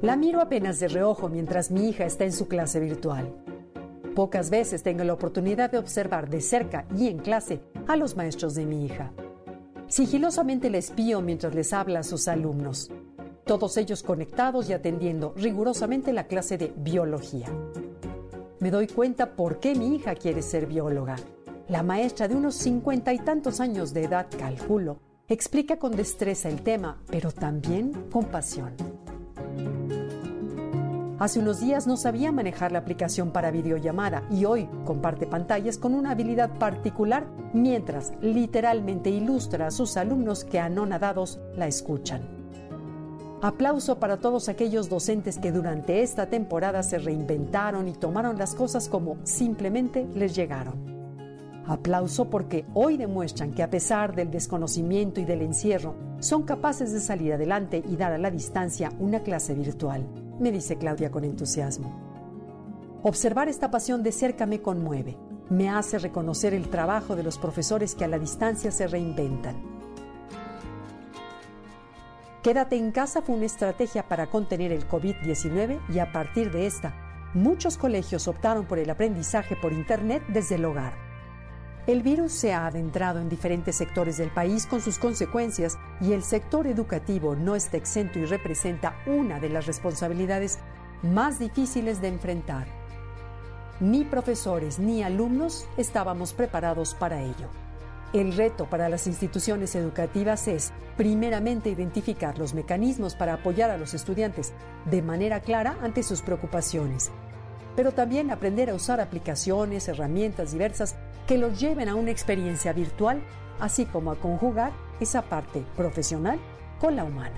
La miro apenas de reojo mientras mi hija está en su clase virtual. Pocas veces tengo la oportunidad de observar de cerca y en clase a los maestros de mi hija. Sigilosamente le espío mientras les habla a sus alumnos, todos ellos conectados y atendiendo rigurosamente la clase de biología. Me doy cuenta por qué mi hija quiere ser bióloga. La maestra de unos cincuenta y tantos años de edad, calculo, explica con destreza el tema, pero también con pasión. Hace unos días no sabía manejar la aplicación para videollamada y hoy comparte pantallas con una habilidad particular mientras literalmente ilustra a sus alumnos que anonadados la escuchan. Aplauso para todos aquellos docentes que durante esta temporada se reinventaron y tomaron las cosas como simplemente les llegaron. Aplauso porque hoy demuestran que a pesar del desconocimiento y del encierro, son capaces de salir adelante y dar a la distancia una clase virtual me dice Claudia con entusiasmo. Observar esta pasión de cerca me conmueve, me hace reconocer el trabajo de los profesores que a la distancia se reinventan. Quédate en casa fue una estrategia para contener el COVID-19 y a partir de esta, muchos colegios optaron por el aprendizaje por Internet desde el hogar. El virus se ha adentrado en diferentes sectores del país con sus consecuencias y el sector educativo no está exento y representa una de las responsabilidades más difíciles de enfrentar. Ni profesores ni alumnos estábamos preparados para ello. El reto para las instituciones educativas es, primeramente, identificar los mecanismos para apoyar a los estudiantes de manera clara ante sus preocupaciones, pero también aprender a usar aplicaciones, herramientas diversas que los lleven a una experiencia virtual, así como a conjugar esa parte profesional con la humana.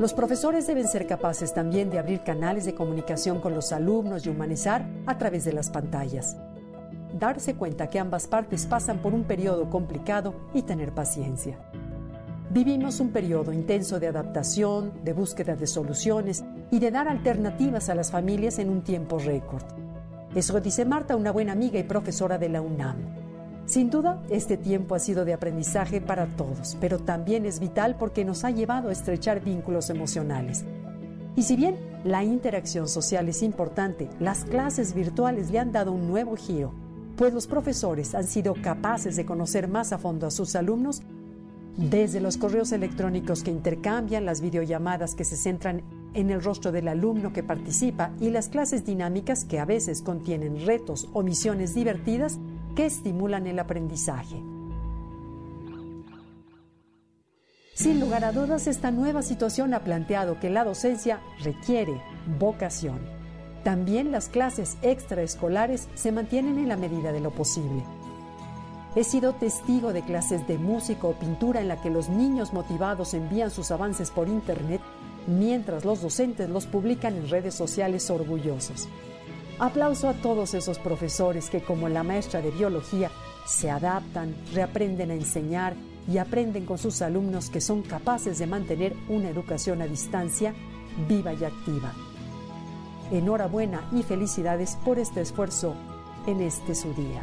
Los profesores deben ser capaces también de abrir canales de comunicación con los alumnos y humanizar a través de las pantallas. Darse cuenta que ambas partes pasan por un periodo complicado y tener paciencia. Vivimos un periodo intenso de adaptación, de búsqueda de soluciones y de dar alternativas a las familias en un tiempo récord. Eso dice Marta, una buena amiga y profesora de la UNAM. Sin duda, este tiempo ha sido de aprendizaje para todos, pero también es vital porque nos ha llevado a estrechar vínculos emocionales. Y si bien la interacción social es importante, las clases virtuales le han dado un nuevo giro, pues los profesores han sido capaces de conocer más a fondo a sus alumnos desde los correos electrónicos que intercambian, las videollamadas que se centran en el rostro del alumno que participa y las clases dinámicas que a veces contienen retos o misiones divertidas que estimulan el aprendizaje. Sin lugar a dudas, esta nueva situación ha planteado que la docencia requiere vocación. También las clases extraescolares se mantienen en la medida de lo posible. He sido testigo de clases de música o pintura en la que los niños motivados envían sus avances por Internet mientras los docentes los publican en redes sociales orgullosos. Aplauso a todos esos profesores que, como la maestra de biología, se adaptan, reaprenden a enseñar y aprenden con sus alumnos que son capaces de mantener una educación a distancia viva y activa. Enhorabuena y felicidades por este esfuerzo en este su día.